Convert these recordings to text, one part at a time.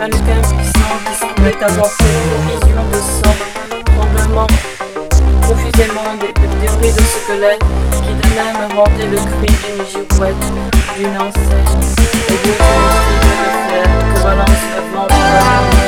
mannequins qui sont, qui semblaient avoir fait une vision de sang, tremblement, confusément des, des bruits de squelettes qui de même inventaient le cri d'une girouette, d'une enseigne, et d'autres ne de faire que balance la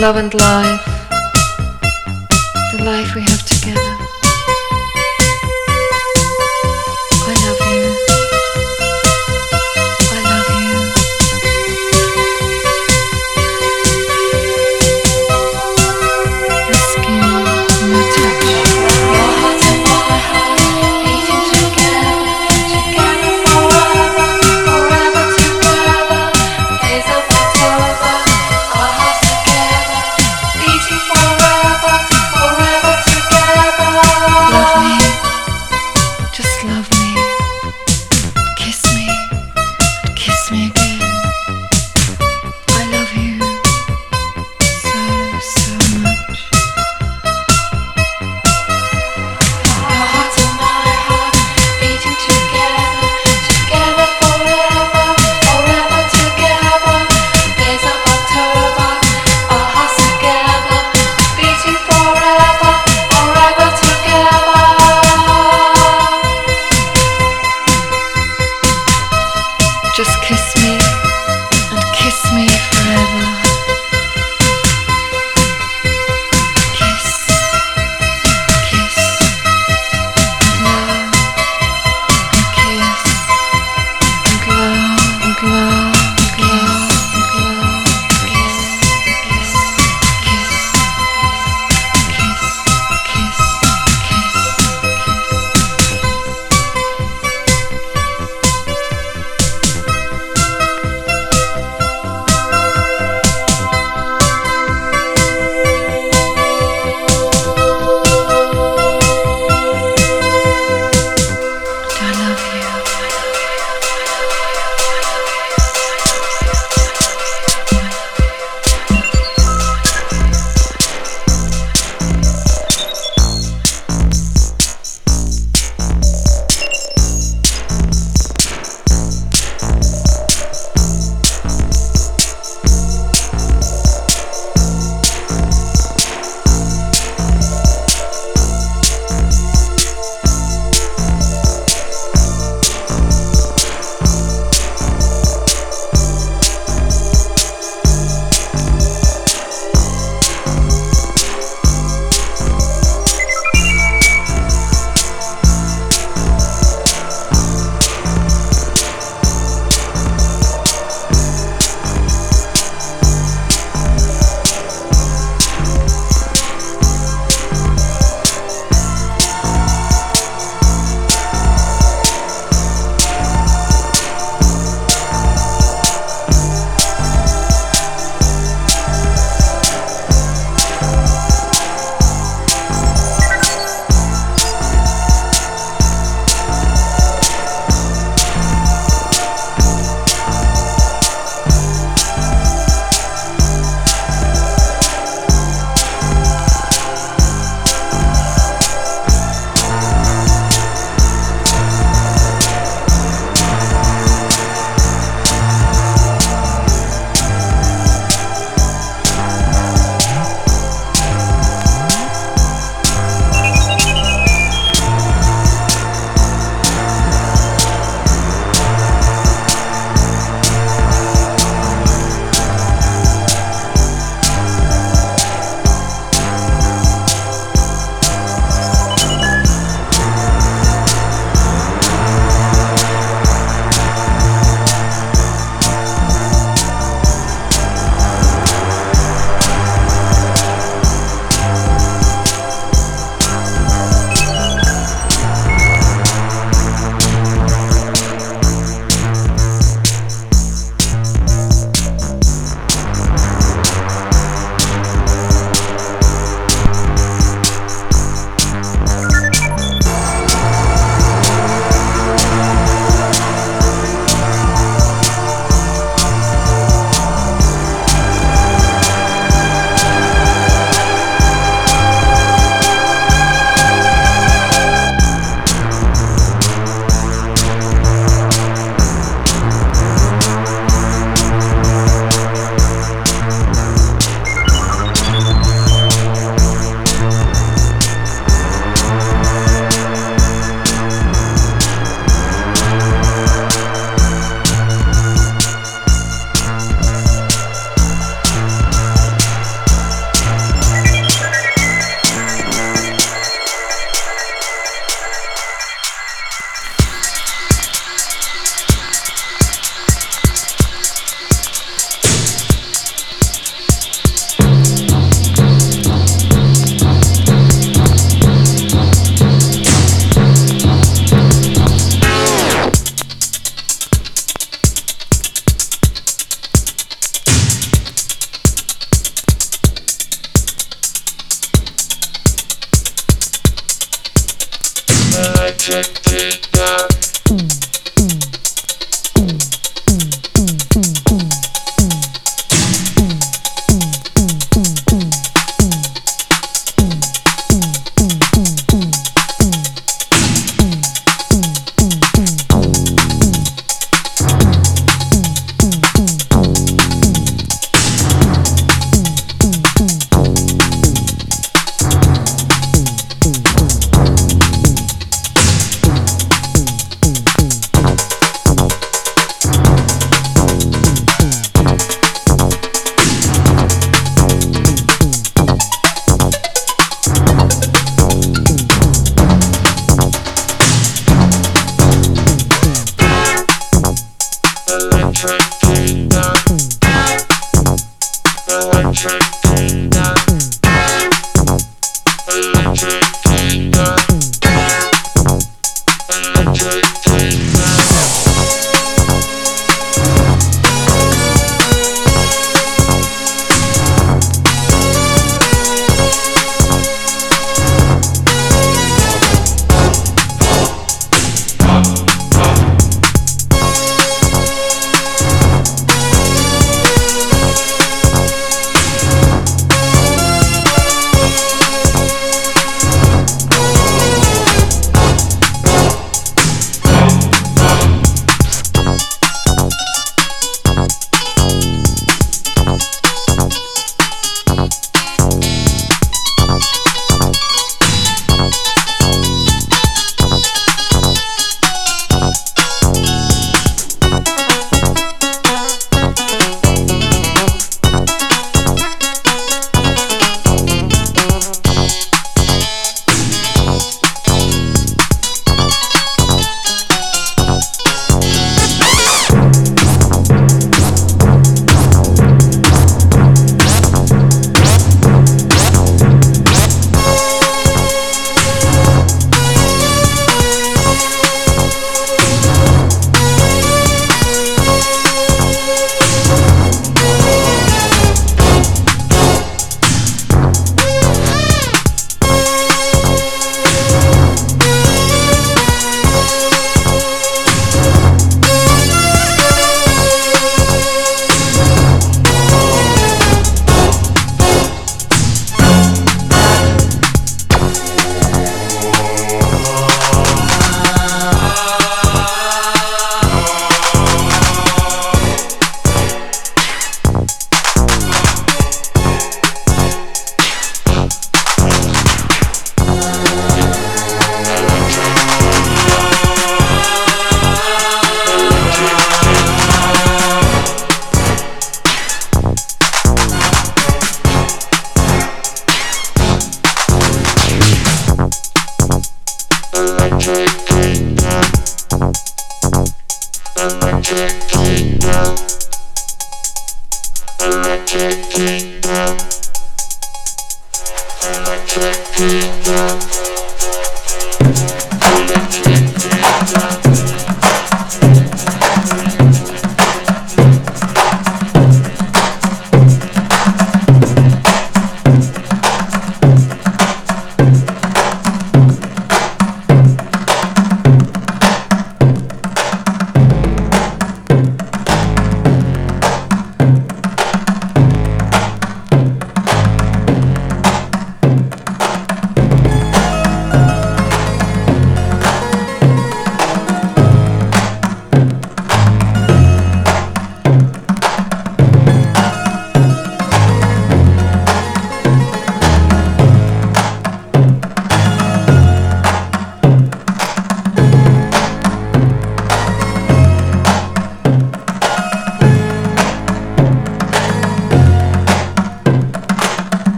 love and life.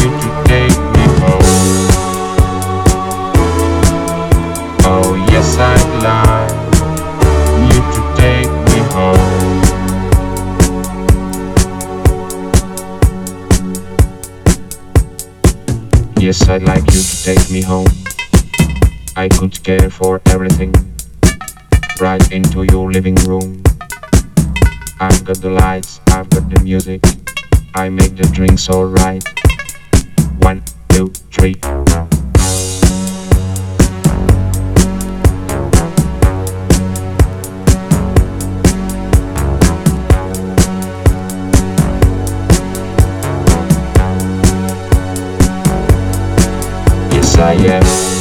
You to take me home. Oh yes, I. You to take me home. Yes, I'd like you to take me home. I could care for everything. Right into your living room. I've got the lights, I've got the music. I make the drinks alright. One, two, three. Yes, I am.